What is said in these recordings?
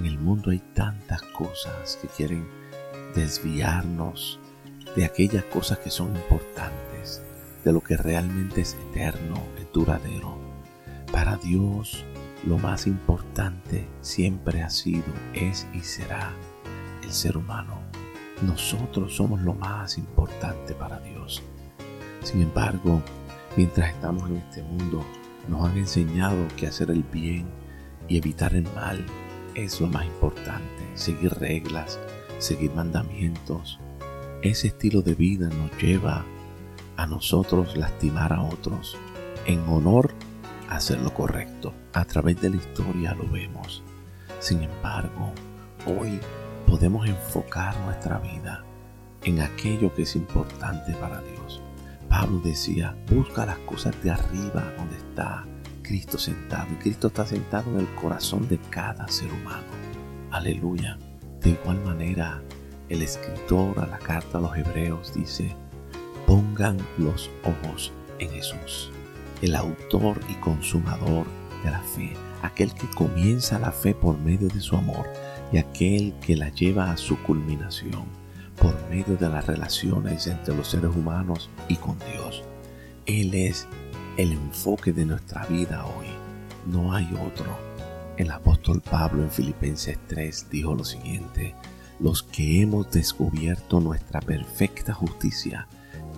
mundo hay tantas cosas que quieren desviarnos de aquellas cosas que son importantes, de lo que realmente es eterno, es duradero. Para Dios, lo más importante siempre ha sido, es y será el ser humano. Nosotros somos lo más importante para Dios. Sin embargo, mientras estamos en este mundo, nos han enseñado que hacer el bien y evitar el mal es lo más importante. Seguir reglas, seguir mandamientos. Ese estilo de vida nos lleva a nosotros lastimar a otros en honor a hacer lo correcto. A través de la historia lo vemos. Sin embargo, hoy podemos enfocar nuestra vida en aquello que es importante para Dios. Pablo decía, busca las cosas de arriba donde está Cristo sentado. Y Cristo está sentado en el corazón de cada ser humano. Aleluya. De igual manera, el escritor a la carta a los hebreos dice, pongan los ojos en Jesús, el autor y consumador de la fe, aquel que comienza la fe por medio de su amor y aquel que la lleva a su culminación por medio de las relaciones entre los seres humanos y con Dios. Él es el enfoque de nuestra vida hoy. No hay otro. El apóstol Pablo en Filipenses 3 dijo lo siguiente, los que hemos descubierto nuestra perfecta justicia,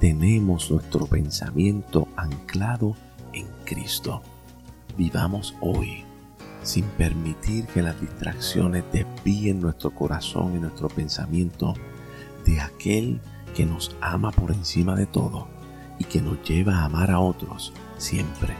tenemos nuestro pensamiento anclado en Cristo. Vivamos hoy sin permitir que las distracciones desvíen nuestro corazón y nuestro pensamiento de aquel que nos ama por encima de todo y que nos lleva a amar a otros siempre.